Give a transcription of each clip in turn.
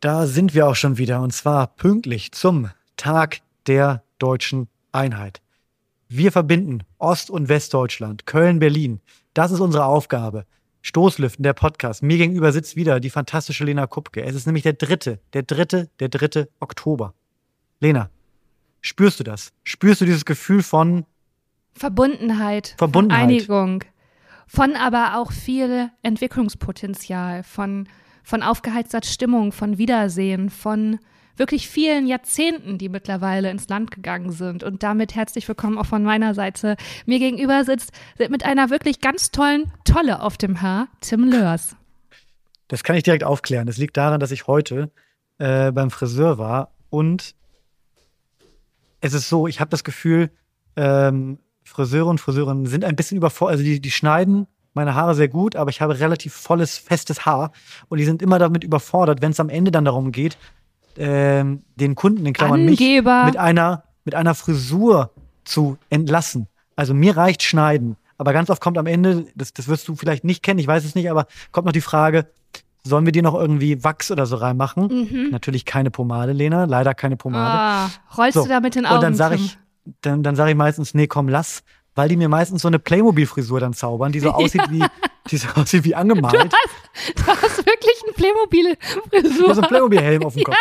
Da sind wir auch schon wieder und zwar pünktlich zum Tag der deutschen Einheit. Wir verbinden Ost- und Westdeutschland, Köln, Berlin. Das ist unsere Aufgabe. Stoßlüften, der Podcast. Mir gegenüber sitzt wieder die fantastische Lena Kupke. Es ist nämlich der dritte, der dritte, der dritte Oktober. Lena, spürst du das? Spürst du dieses Gefühl von Verbundenheit, Verbundenheit. Von Einigung, von aber auch viel Entwicklungspotenzial, von, von aufgeheizter Stimmung, von Wiedersehen, von wirklich vielen Jahrzehnten, die mittlerweile ins Land gegangen sind. Und damit herzlich willkommen auch von meiner Seite. Mir gegenüber sitzt mit einer wirklich ganz tollen Tolle auf dem Haar, Tim Lörs. Das kann ich direkt aufklären. Das liegt daran, dass ich heute äh, beim Friseur war und es ist so, ich habe das Gefühl, ähm, Friseure und Friseurinnen sind ein bisschen überfordert. Also die, die schneiden meine Haare sehr gut, aber ich habe relativ volles, festes Haar und die sind immer damit überfordert, wenn es am Ende dann darum geht, ähm, den Kunden, in Klammern Angeber. mich, mit einer, mit einer Frisur zu entlassen. Also mir reicht Schneiden. Aber ganz oft kommt am Ende, das, das wirst du vielleicht nicht kennen, ich weiß es nicht, aber kommt noch die Frage, sollen wir dir noch irgendwie Wachs oder so reinmachen? Mhm. Natürlich keine Pomade, Lena, leider keine Pomade. Ah, rollst So, du da mit den Augen? Und dann sage ich, dann, dann sage ich meistens, nee, komm, lass, weil die mir meistens so eine Playmobil-Frisur dann zaubern, die so aussieht wie, die so aussieht wie angemalt. Du hast wirklich eine Playmobil-Frisur. Hier so ein Playmobil-Helm auf dem Kopf.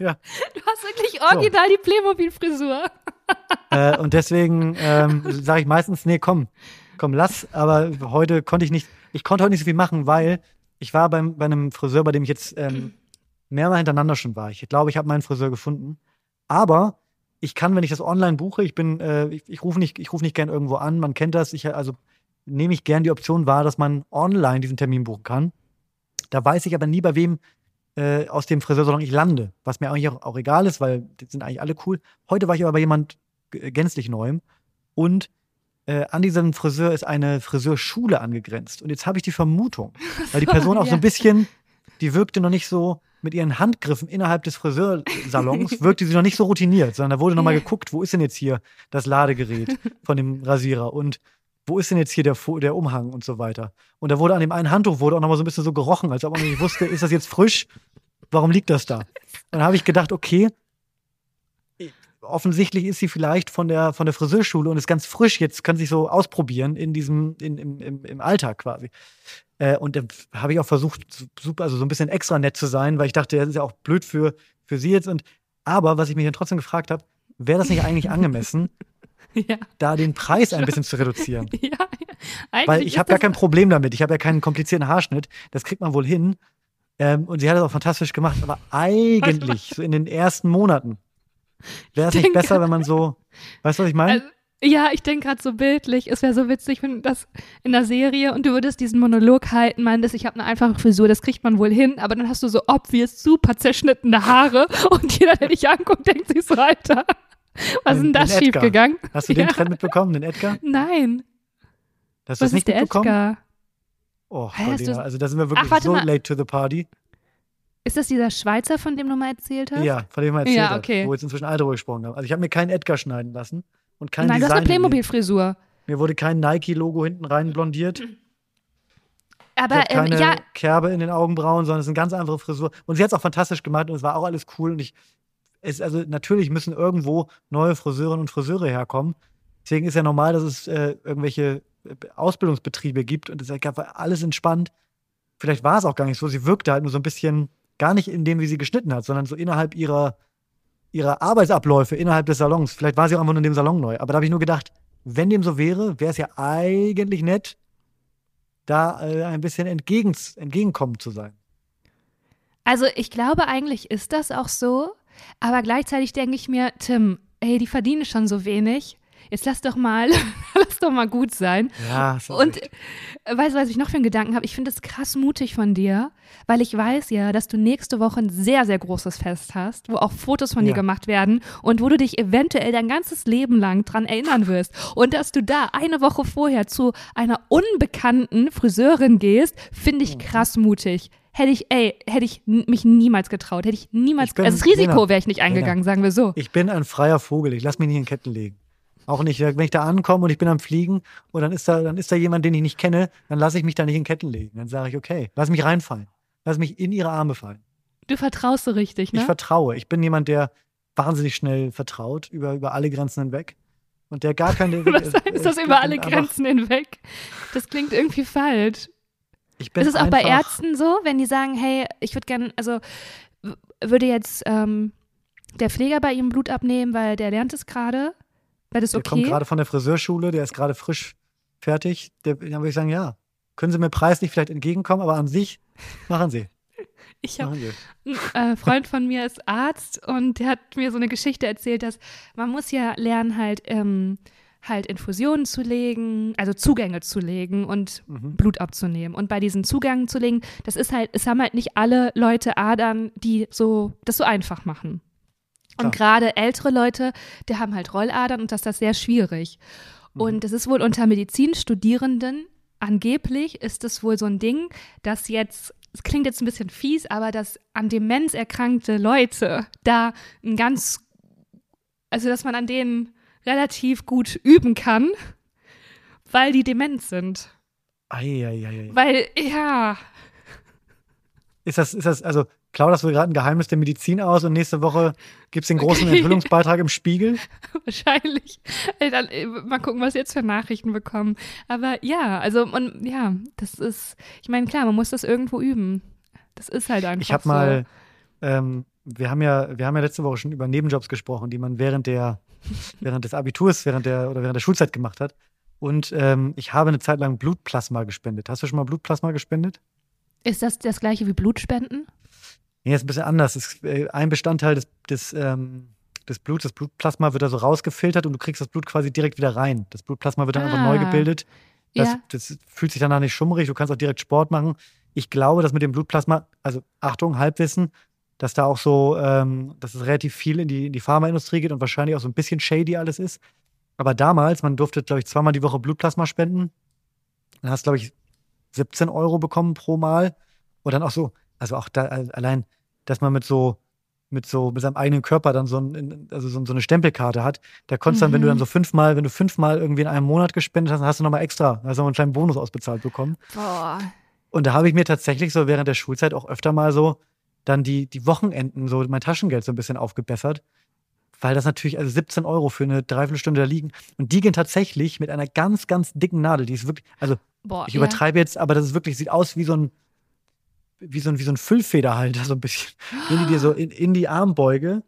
Ja. Du hast wirklich original die Playmobil-Frisur. Äh, und deswegen ähm, sage ich meistens, nee, komm, komm, lass. Aber heute konnte ich nicht, ich konnte heute nicht so viel machen, weil ich war beim, bei einem Friseur, bei dem ich jetzt ähm, mehrmal hintereinander schon war. Ich glaube, ich habe meinen Friseur gefunden. Aber ich kann, wenn ich das online buche, ich bin, äh, ich, ich rufe nicht, ich rufe nicht gern irgendwo an, man kennt das. Ich, also nehme ich gern die Option wahr, dass man online diesen Termin buchen kann. Da weiß ich aber nie, bei wem äh, aus dem Friseursalon ich lande, was mir eigentlich auch, auch egal ist, weil die sind eigentlich alle cool. Heute war ich aber bei jemand g- gänzlich Neuem und äh, an diesem Friseur ist eine Friseurschule angegrenzt. Und jetzt habe ich die Vermutung, weil die Person auch so ein bisschen, die wirkte noch nicht so mit ihren Handgriffen innerhalb des Friseursalons, wirkte sie noch nicht so routiniert, sondern da wurde nochmal geguckt, wo ist denn jetzt hier das Ladegerät von dem Rasierer und wo ist denn jetzt hier der, der Umhang und so weiter. Und da wurde an dem einen Handtuch wurde auch nochmal so ein bisschen so gerochen, als ob man nicht wusste, ist das jetzt frisch? Warum liegt das da? Dann habe ich gedacht, okay, offensichtlich ist sie vielleicht von der, von der Friseurschule und ist ganz frisch jetzt, kann sich so ausprobieren in diesem, in, im, im, im Alltag quasi. Äh, und dann habe ich auch versucht, su- super, also so ein bisschen extra nett zu sein, weil ich dachte, das ist ja auch blöd für, für sie jetzt. Und aber was ich mich dann trotzdem gefragt habe, wäre das nicht eigentlich angemessen, Ja, da den Preis ein bisschen zu reduzieren? ja. Eigentlich Weil ich habe gar das- kein Problem damit. Ich habe ja keinen komplizierten Haarschnitt. Das kriegt man wohl hin. Ähm, und sie hat das auch fantastisch gemacht. Aber eigentlich, so in den ersten Monaten, wäre es Ich nicht besser, wenn man so, weißt du, was ich meine? Also, ja, ich denke gerade so bildlich. Es wäre so witzig, wenn das in der Serie und du würdest diesen Monolog halten, meintest, ich habe eine einfache Frisur, das kriegt man wohl hin, aber dann hast du so obvious super zerschnittene Haare und jeder, der dich anguckt, denkt sich so, Alter, was ist denn Den- das schiefgegangen? Hast du den ja. Trend mitbekommen, den Edgar? Nein, Hast du was das nicht ist der mitbekommen? Edgar? Oh, du- also da sind wir wirklich Ach, so mal. late to the party. Ist das dieser Schweizer, von dem du mal erzählt hast? Ja, von dem wir erzählt Ja, okay. wo wir jetzt inzwischen alle drüber gesprochen haben. Also ich habe mir keinen Edgar schneiden lassen und kein Nein, du hast eine Design. Playmobil-Frisur. Mir wurde kein Nike-Logo hinten rein blondiert. Ich Aber habe ähm, keine ja, Kerbe in den Augenbrauen, sondern es ist eine ganz andere Frisur. Und sie hat es auch fantastisch gemacht und es war auch alles cool. Und ich, es, also natürlich müssen irgendwo neue Friseurinnen und Friseure herkommen. Deswegen ist ja normal, dass es äh, irgendwelche äh, Ausbildungsbetriebe gibt und es gab alles entspannt. Vielleicht war es auch gar nicht so. Sie wirkte halt nur so ein bisschen, gar nicht in dem, wie sie geschnitten hat, sondern so innerhalb ihrer, ihrer Arbeitsabläufe innerhalb des Salons. Vielleicht war sie auch einfach nur in dem Salon neu. Aber da habe ich nur gedacht, wenn dem so wäre, wäre es ja eigentlich nett, da äh, ein bisschen entgegen, entgegenkommend zu sein. Also ich glaube, eigentlich ist das auch so, aber gleichzeitig denke ich mir, Tim, ey, die verdienen schon so wenig. Jetzt lass doch mal, lass doch mal gut sein. Ja, du Und weißt du, was ich noch für einen Gedanken habe? Ich finde es krass mutig von dir, weil ich weiß ja, dass du nächste Woche ein sehr, sehr großes Fest hast, wo auch Fotos von Ja. dir gemacht werden und wo du dich eventuell dein ganzes Leben lang dran erinnern wirst. Und dass du da eine Woche vorher zu einer unbekannten Friseurin gehst, finde ich krass mutig. Hätte ich, ey, hätte ich mich niemals getraut. Hätte ich niemals, Ich bin- also das Risiko Lena, wäre ich nicht eingegangen, sagen wir so. ich bin ein freier Vogel. Ich lasse mich nicht in Ketten legen. Auch nicht, wenn ich da ankomme und ich bin am Fliegen und dann ist da, dann ist da jemand, den ich nicht kenne, dann lasse ich mich da nicht in Ketten legen. Dann sage ich, okay, lass mich reinfallen. Lass mich in ihre Arme fallen. Du vertraust so richtig, ne? Ich vertraue. Ich bin jemand, der wahnsinnig schnell vertraut, über, über alle Grenzen hinweg. Und der gar keine. Was heißt das über alle Grenzen hinweg? Das klingt irgendwie falsch. Ich bin ist es auch bei Ärzten so, wenn die sagen, hey, ich würde gerne, also würde jetzt ähm, der Pfleger bei ihm Blut abnehmen, weil der lernt es gerade? Wäre das Der kommt okay? gerade von der Friseurschule, der ist gerade frisch fertig. Der, dann würde ich sagen, ja, können Sie mir preislich vielleicht entgegenkommen, aber an sich machen Sie. Ich habe Machen Sie. ein äh, Freund von mir ist Arzt und der hat mir so eine Geschichte erzählt, dass man muss ja lernen, halt, ähm, halt Infusionen zu legen, also Zugänge zu legen und Mhm. Blut abzunehmen. Und bei diesen Zugängen zu legen, das ist halt, es haben halt nicht alle Leute Adern, die so das so einfach machen. Und gerade ältere Leute, die haben halt Rolladern und das ist das sehr schwierig. Und es ist wohl unter Medizinstudierenden, angeblich ist es wohl so ein Ding, dass jetzt, es klingt jetzt ein bisschen fies, aber dass an Demenz erkrankte Leute da ein ganz, also dass man an denen relativ gut üben kann, weil die dement sind. Eieiei. Weil, ja, Ist das, ist das, also klaudert wir gerade ein Geheimnis der Medizin aus und nächste Woche gibt es den großen Enthüllungsbeitrag im Spiegel? Wahrscheinlich. Ey, dann, äh, mal gucken, was wir jetzt für Nachrichten bekommen. Aber ja, also und ja, das ist, ich meine, klar, man muss das irgendwo üben. Das ist halt einfach Ich habe so. mal, ähm, wir haben ja, wir haben ja letzte Woche schon über Nebenjobs gesprochen, die man während der, während des Abiturs, während der oder während der Schulzeit gemacht hat. Und ähm, ich habe eine Zeit lang Blutplasma gespendet. Hast du schon mal Blutplasma gespendet? Ist das das gleiche wie Blutspenden? Nee, ist ein bisschen anders. Ist äh, ein Bestandteil des, des, ähm, des Bluts, das Blutplasma wird also rausgefiltert und du kriegst das Blut quasi direkt wieder rein. Das Blutplasma wird dann einfach neu Ah. gebildet. Das, Ja. das fühlt sich danach nicht schummrig. Du kannst auch direkt Sport machen. Ich glaube, dass mit dem Blutplasma, also Achtung, Halbwissen, dass da auch so, ähm, dass es relativ viel in die, in die Pharmaindustrie geht und wahrscheinlich auch so ein bisschen shady alles ist. Aber damals, man durfte, glaube ich, zweimal die Woche Blutplasma spenden. Dann hast, glaube ich, 17 Euro bekommen pro Mal. Und dann auch so, also auch da äh, allein, dass man mit so, mit so, mit seinem eigenen Körper dann so, ein, also so, so eine Stempelkarte hat. Da konntest dann, wenn du Mhm. dann so fünfmal, wenn du fünfmal irgendwie in einem Monat gespendet hast, dann hast du nochmal extra, hast du noch einen kleinen Bonus ausbezahlt bekommen. Boah. Und da habe ich mir tatsächlich so während der Schulzeit auch öfter mal so dann die, die Wochenenden, so mein Taschengeld so ein bisschen aufgebessert. Weil das natürlich, also 17 Euro für eine Dreiviertelstunde da liegen. Und die gehen tatsächlich mit einer ganz, ganz dicken Nadel. Die ist wirklich, also Boah. ich übertreibe jetzt, aber das ist wirklich, sieht aus wie so ein, wie so ein, wie so ein Füllfederhalter, so ein bisschen. Gehen die dir so in, in die Armbeuge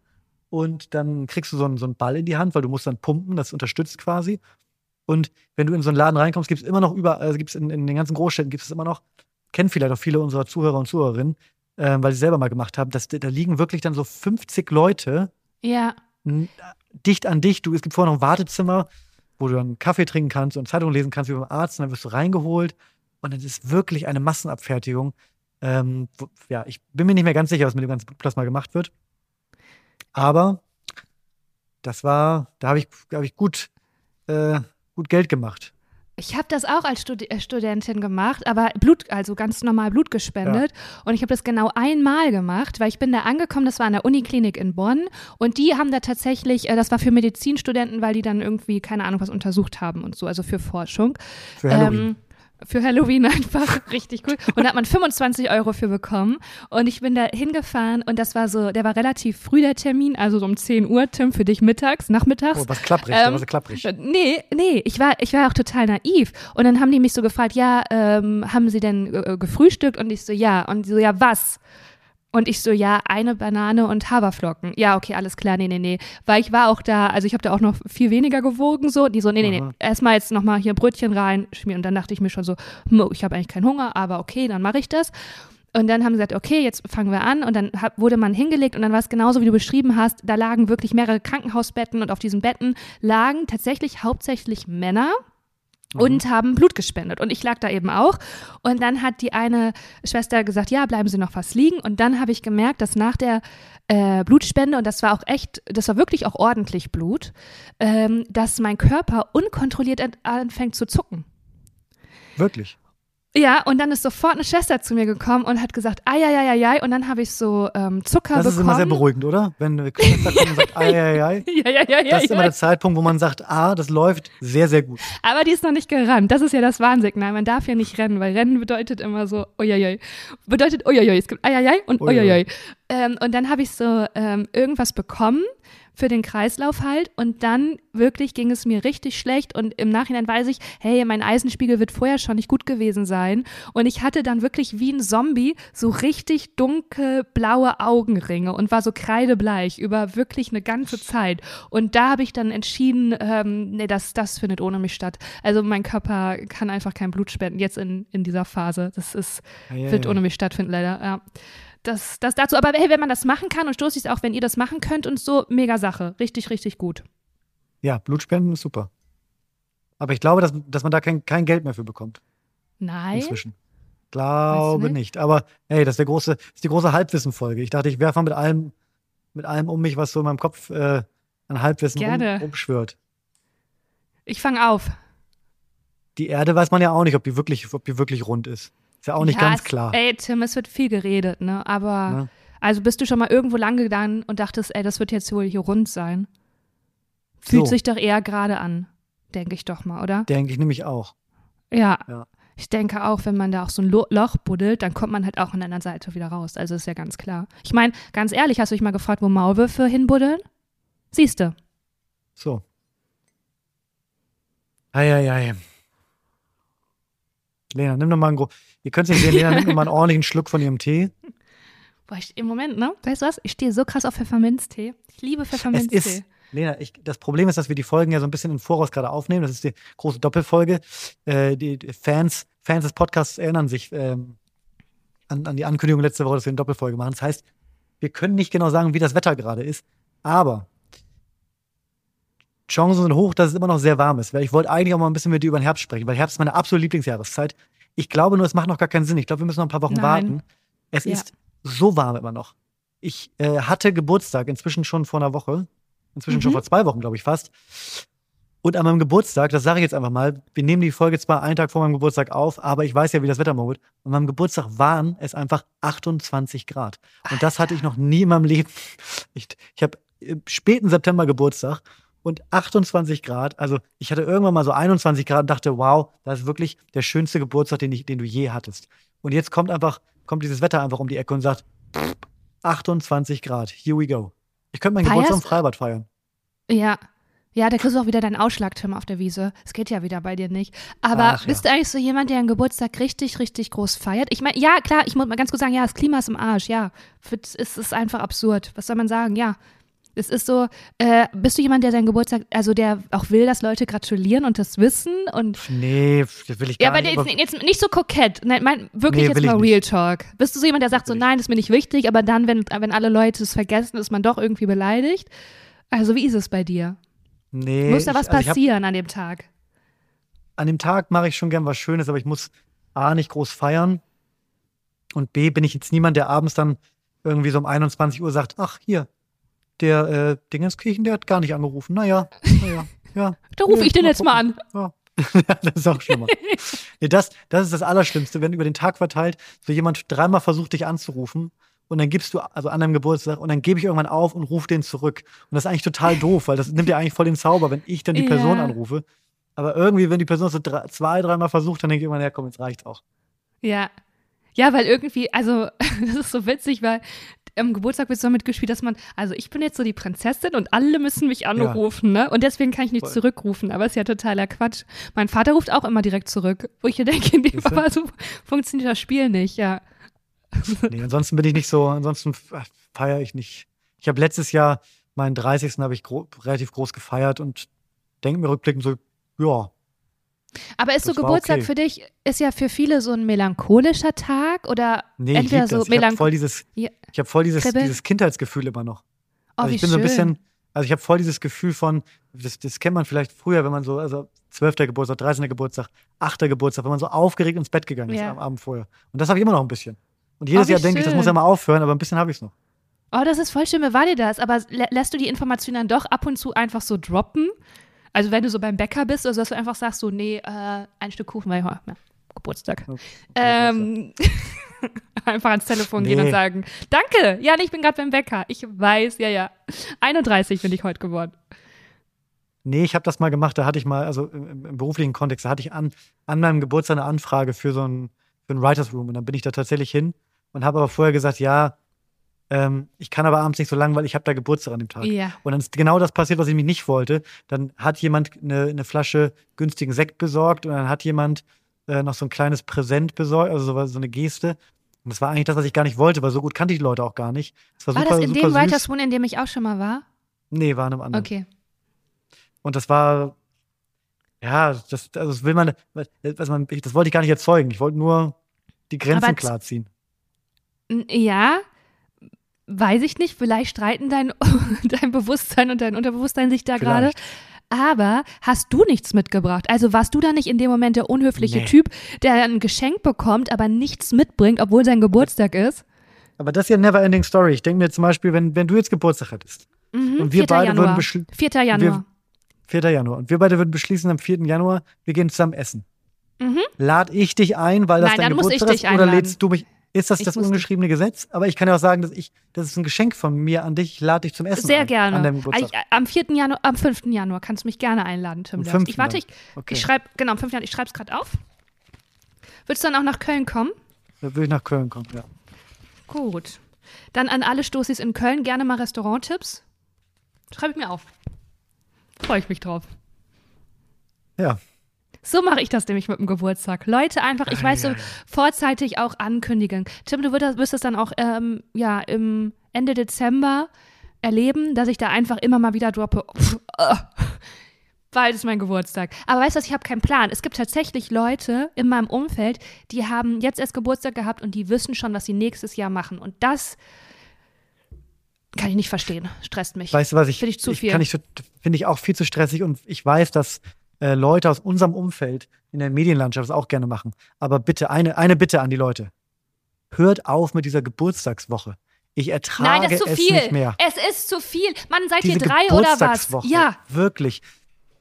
und dann kriegst du so einen, so einen Ball in die Hand, weil du musst dann pumpen, das unterstützt quasi. Und wenn du in so einen Laden reinkommst, gibt es immer noch über, also gibt es in, in den ganzen Großstädten gibt es immer noch, kennen vielleicht auch viele unserer Zuhörer und Zuhörerinnen, ähm, weil sie selber mal gemacht haben, dass, da liegen wirklich dann so 50 Leute Ja. dicht an dich. Du, es gibt vorher noch ein Wartezimmer, wo du dann Kaffee trinken kannst und Zeitung lesen kannst wie beim Arzt und dann wirst du reingeholt und dann ist wirklich eine Massenabfertigung. Ähm, wo, ja, ich bin mir nicht mehr ganz sicher, was mit dem ganzen Blutplasma gemacht wird. Aber das war, da habe ich, hab ich gut, äh, gut Geld gemacht. Ich habe das auch als Studi äh, Studentin gemacht, aber Blut, also ganz normal Blut gespendet. Und ich habe das genau einmal gemacht, weil ich bin da angekommen, das war an der Uniklinik in Bonn. Und die haben da tatsächlich, äh, das war für Medizinstudenten, weil die dann irgendwie, keine Ahnung, was untersucht haben und so, also für Forschung. Für Halloween. Ähm, für Halloween einfach richtig cool. Und da hat man 25 Euro für bekommen. Und ich bin da hingefahren und das war so, der war relativ früh der Termin, also so um 10 Uhr, Tim, für dich mittags, nachmittags. oh, was klapprig, ähm, was klapprig. Nee, nee, ich war, ich war auch total naiv. Und dann haben die mich so gefragt, ja, ähm, haben sie denn äh, gefrühstückt? Und ich so, ja. Und die so, ja, was? Und ich so, ja, eine Banane und Haferflocken. Ja, okay, alles klar, nee, nee, nee. Weil ich war auch da, also ich habe da auch noch viel weniger gewogen, so. Die so, nee, nee, nee, erstmal jetzt nochmal hier Brötchen rein, schmieren. Und dann dachte ich mir schon so, ich habe eigentlich keinen Hunger, aber okay, dann mache ich das. Und dann haben sie gesagt, okay, jetzt fangen wir an. Und dann hab, wurde man hingelegt und dann war es genauso, wie du beschrieben hast. Da lagen wirklich mehrere Krankenhausbetten und auf diesen Betten lagen tatsächlich hauptsächlich Männer und haben Blut gespendet. Und ich lag da eben auch. Und dann hat die eine Schwester gesagt, ja, bleiben Sie noch was liegen. Und dann habe ich gemerkt, dass nach der äh, Blutspende, und das war auch echt, das war wirklich auch ordentlich Blut, ähm, dass mein Körper unkontrolliert an- anfängt zu zucken. Wirklich. Ja, und dann ist sofort eine Schwester zu mir gekommen und hat gesagt, ai, ai, ai, ai, und dann habe ich so ähm, Zucker Das ist bekommen. immer sehr beruhigend, oder? Wenn eine Schwester kommt und sagt, ai, ai, ai. ja, ja, ja, ja, Das ist immer ja. der Zeitpunkt, wo man sagt, ah, das läuft sehr, sehr gut. Aber die ist noch nicht gerannt. Das ist ja das Warnsignal. Man darf ja nicht rennen, weil Rennen bedeutet immer so, uiuiui. Bedeutet uiuiui. Es gibt aiaiai und Uiuiui. uiuiui. Ähm, und dann habe ich so ähm, irgendwas bekommen für den Kreislauf halt. Und dann wirklich ging es mir richtig schlecht. Und im Nachhinein weiß ich, hey, mein Eisenspiegel wird vorher schon nicht gut gewesen sein. Und ich hatte dann wirklich wie ein Zombie so richtig dunkelblaue Augenringe und war so kreidebleich über wirklich eine ganze Zeit. Und da habe ich dann entschieden, ähm, nee, das, das findet ohne mich statt. Also mein Körper kann einfach kein Blut spenden, jetzt in, in dieser Phase. Das ist, Ei, ei, wird ei. ohne mich stattfinden, leider. Ja. Das, das dazu, aber hey, wenn man das machen kann und stoße ich es auch, wenn ihr das machen könnt und so, mega Sache. Richtig, richtig gut. Ja, Blutspenden ist super. Aber ich glaube, dass, dass man da kein, kein Geld mehr für bekommt Nein. inzwischen. Glaube nicht? nicht? Aber hey, das ist, der große, ist die große Halbwissenfolge. Ich dachte, ich werfe mal mit allem, mit allem um mich, was so in meinem Kopf äh, an Halbwissen Gerne. rumschwirrt. Ich fange auf. Die Erde weiß man ja auch nicht, ob die wirklich, ob die wirklich rund ist. Ist ja auch nicht ja, ganz es, klar. Ey, Tim, es wird viel geredet, ne? Aber, Ja. also bist du schon mal irgendwo lang gegangen und dachtest, ey, das wird jetzt wohl hier rund sein? Fühlt So. sich doch eher gerade an, denke ich doch mal, oder? Denke ich nämlich auch. Ja. Ja. Ich denke auch, wenn man da auch so ein Lo Loch buddelt, dann kommt man halt auch an der anderen Seite wieder raus. Also ist ja ganz klar. Ich meine, ganz ehrlich, hast du dich mal gefragt, wo Maulwürfe hinbuddeln? Siehste. So. Eieiei. Lena, nimm doch mal einen Ihr könnt es nicht sehen, Lena nimmt noch mal einen ordentlichen Schluck von ihrem Tee. Boah, ich, im Moment, ne? Weißt du was? Ich stehe so krass auf Pfefferminztee. Ich liebe Es Pfefferminztee. ist, Lena, ich, das Problem ist, dass wir die Folgen ja so ein bisschen im Voraus gerade aufnehmen. Das ist die große Doppelfolge. Äh, die die Fans, Fans des Podcasts erinnern sich ähm, an, an die Ankündigung letzte Woche, dass wir eine Doppelfolge machen. Das heißt, wir können nicht genau sagen, wie das Wetter gerade ist, aber Chancen sind hoch, dass es immer noch sehr warm ist. Weil ich wollte eigentlich auch mal ein bisschen mit dir über den Herbst sprechen, weil Herbst ist meine absolute Lieblingsjahreszeit. Ich glaube nur, es macht noch gar keinen Sinn. Ich glaube, wir müssen noch ein paar Wochen Nein. warten. Es Ja. ist so warm immer noch. Ich äh, hatte Geburtstag inzwischen schon vor einer Woche. Inzwischen schon Mhm. vor zwei Wochen, glaube ich fast. Und an meinem Geburtstag, das sage ich jetzt einfach mal, wir nehmen die Folge zwar einen Tag vor meinem Geburtstag auf, aber ich weiß ja, wie das Wetter morgen wird. An meinem Geburtstag waren es einfach 28 Grad. Und das hatte ich noch nie in meinem Leben. Ich, ich habe im späten September Geburtstag und 28 Grad. Also ich hatte irgendwann mal so 21 Grad und dachte, wow, das ist wirklich der schönste Geburtstag, den, ich, den du je hattest. Und jetzt kommt einfach, kommt dieses Wetter einfach um die Ecke und sagt, 28 Grad, here we go. Ich könnte meinen Feierst- Geburtstag im Freibad feiern. Ja. Ja, da kriegst du auch wieder deinen Ausschlag, Tim, auf der Wiese. Es geht ja wieder bei dir nicht. Aber Ach, ja. bist du eigentlich so jemand, der einen Geburtstag richtig, richtig groß feiert? Ich meine, ja, klar, ich muss mal ganz kurz sagen, ja, das Klima ist im Arsch, ja. Es ist einfach absurd. Was soll man sagen? Ja. Es ist so, äh, bist du jemand, der seinen Geburtstag, also der auch will, dass Leute gratulieren und das wissen und Nee, das will ich ja, gar aber nicht. jetzt, jetzt nicht so kokett. Nein, mein, wirklich Nee, jetzt mal nicht. Real Talk. Bist du so jemand, der sagt so, Will ich nein, das ist mir nicht wichtig, aber dann, wenn, wenn alle Leute es vergessen, ist man doch irgendwie beleidigt? Also, wie ist es bei dir? nee, Muss da ich- was also ich hab, passieren an dem Tag? an dem Tag mache ich schon gern was Schönes, aber ich muss A, nicht groß feiern und B, bin ich jetzt niemand, der abends dann irgendwie so um 21 Uhr sagt, ach, hier, der äh, Dingenskirchen, der hat gar nicht angerufen. Naja, naja, ja. Da rufe ich den mal jetzt mal an. Ja. Ja, das ist auch schlimmer. nee, das, das ist das Allerschlimmste, wenn über den Tag verteilt so jemand dreimal versucht, dich anzurufen und dann gibst du, also an deinem Geburtstag, und dann gebe ich irgendwann auf und rufe den zurück. Und das ist eigentlich total doof, weil das nimmt ja eigentlich voll den Zauber, wenn ich dann die Ja. Person anrufe. Aber irgendwie, wenn die Person so drei, zwei, dreimal versucht, dann denke ich irgendwann, ja komm, jetzt reicht's auch. Ja. Ja, weil irgendwie, also, das ist so witzig, weil am Geburtstag wird so mitgespielt, dass man, also ich bin jetzt so die Prinzessin und alle müssen mich anrufen, ne? Und deswegen kann ich nicht Voll. zurückrufen, aber ist ja totaler Quatsch. Mein Vater ruft auch immer direkt zurück, wo ich mir denke, nee? Papa, so funktioniert das Spiel nicht, ja. Nee, ansonsten bin ich nicht so, ansonsten feiere ich nicht. Ich habe letztes Jahr, meinen 30. habe ich gro relativ groß gefeiert und denke mir rückblickend so, ja, Aber ist so Das war Geburtstag okay. für dich, ist ja für viele so ein melancholischer Tag oder nee, ich entweder lieb so das. Ich habe voll dieses, Ja. ich habe voll dieses, Kribbeln? dieses Kindheitsgefühl immer noch. Oh, also wie ich bin so ein schön. bisschen, also ich habe voll dieses Gefühl von, das, das kennt man vielleicht früher, wenn man so, also 12. Geburtstag, 13. Geburtstag, 8. Geburtstag, wenn man so aufgeregt ins Bett gegangen ist Ja. am Abend vorher. Und das habe ich immer noch ein bisschen. Und jedes Oh, Jahr denke ich, das muss schön. ja mal aufhören, aber ein bisschen habe ich es noch. Oh, das ist voll schön, mir war dir das. Aber lä lässt du die Information dann doch ab und zu einfach so droppen? Also wenn du so beim Bäcker bist, also dass du einfach sagst so, nee, äh, ein Stück Kuchen, weil ja, Geburtstag. Ähm, einfach ans Telefon gehen Nee. und sagen, danke, ja, nee, ich bin gerade beim Bäcker. Ich weiß, ja, ja. 31 bin ich heute geworden. Nee, ich habe das mal gemacht. Da hatte ich mal, also im, im beruflichen Kontext, da hatte ich an, an meinem Geburtstag eine Anfrage für so ein, für ein Writers Room. Und dann bin ich da tatsächlich hin und habe aber vorher gesagt, ja, ähm, ich kann aber abends nicht so lang, weil ich habe da Geburtstag an dem Tag. Ja. Und dann ist genau das passiert, was ich mich nicht wollte. Dann hat jemand eine, eine Flasche günstigen Sekt besorgt und dann hat jemand äh, noch so ein kleines Präsent besorgt, also so, so eine Geste. Und das war eigentlich das, was ich gar nicht wollte, weil so gut kannte ich die Leute auch gar nicht. Das war, War super, das in super dem Room, in dem ich auch schon mal war? Nee, war in einem anderen. Okay. Und das war, ja, das, also das will man, was man, das wollte ich gar nicht erzeugen. Ich wollte nur die Grenzen Aber klar ziehen. Ja, weiß ich nicht. Vielleicht streiten dein, dein Bewusstsein und dein Unterbewusstsein sich da gerade. Aber hast du nichts mitgebracht? Also warst du da nicht in dem Moment der unhöfliche Nee. Typ, der ein Geschenk bekommt, aber nichts mitbringt, obwohl sein Geburtstag ist? Aber das ist ja eine never-ending Story. Ich denke mir zum Beispiel, wenn, wenn du jetzt Geburtstag hättest, Mhm, Und wir 4. beide Januar. würden beschli- 4. Januar. 4. Januar, und wir beide würden beschließen am 4. Januar, wir gehen zusammen essen. Mhm. Lad ich dich ein, weil das Nein, dein dann muss ich Geburtstag dich ist, oder einladen. lädst du mich? Ist das Ich das ungeschriebene Gesetz? Aber ich kann ja auch sagen, dass ich, das ist ein Geschenk von mir an dich. Ich lade dich zum Essen Sehr ein, gerne. an deinem Geburtstag. Eigentlich, am 4. Januar, am 5. Januar kannst du mich gerne einladen, Tim. Am Dörrs. 5. Ich warte, ich, dann. Okay. ich schreibe, genau, am 5. Januar, ich schreibe es gerade auf. Würdest du dann auch nach Köln kommen? Da würde ich nach Köln kommen, ja. Gut. Dann an alle Stoßis in Köln gerne mal Restauranttipps. Schreibe ich mir auf. Freue ich mich drauf. Ja. So mache ich das nämlich mit dem Geburtstag. Leute einfach, ich weiß so, Ei, ei. vorzeitig auch ankündigen. Tim, du wirst, das dann auch ähm, ja, im Ende Dezember erleben, dass ich da einfach immer mal wieder droppe. Pff, äh, bald ist mein Geburtstag. Aber weißt du was, ich habe keinen Plan. Es gibt tatsächlich Leute in meinem Umfeld, die haben jetzt erst Geburtstag gehabt und die wissen schon, was sie nächstes Jahr machen. Und das kann ich nicht verstehen. Stresst mich. Weißt du was, ich, Finde ich zu viel. kann ich, finde ich auch viel zu stressig und ich weiß, dass äh, Leute aus unserem Umfeld in der Medienlandschaft das auch gerne machen. Aber bitte, eine, eine Bitte an die Leute. Hört auf mit dieser Geburtstagswoche. Ich ertrage Nein, das ist zu es viel. nicht mehr. Es ist zu viel. Mann, seid Diese ihr drei oder was? Geburtstagswoche. Ja. Wirklich.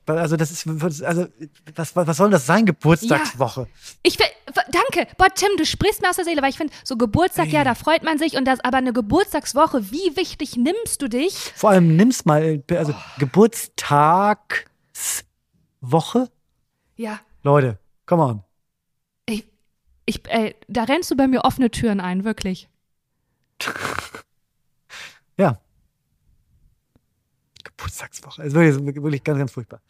Also das ist, also was, was soll das sein, Geburtstagswoche? Ich will, danke. Boah, Tim, du sprichst mir aus der Seele, weil ich finde, so Geburtstag, ja, da freut man sich und das, aber eine Geburtstagswoche, wie wichtig nimmst du dich? Vor allem nimm's mal, also Oh. Geburtstagswoche? Ja, Leute, come on. ich, ich, ey, da rennst du bei mir offene Türen ein, wirklich. Ja. Geburtstagswoche. Es ist wirklich, wirklich ganz, ganz furchtbar.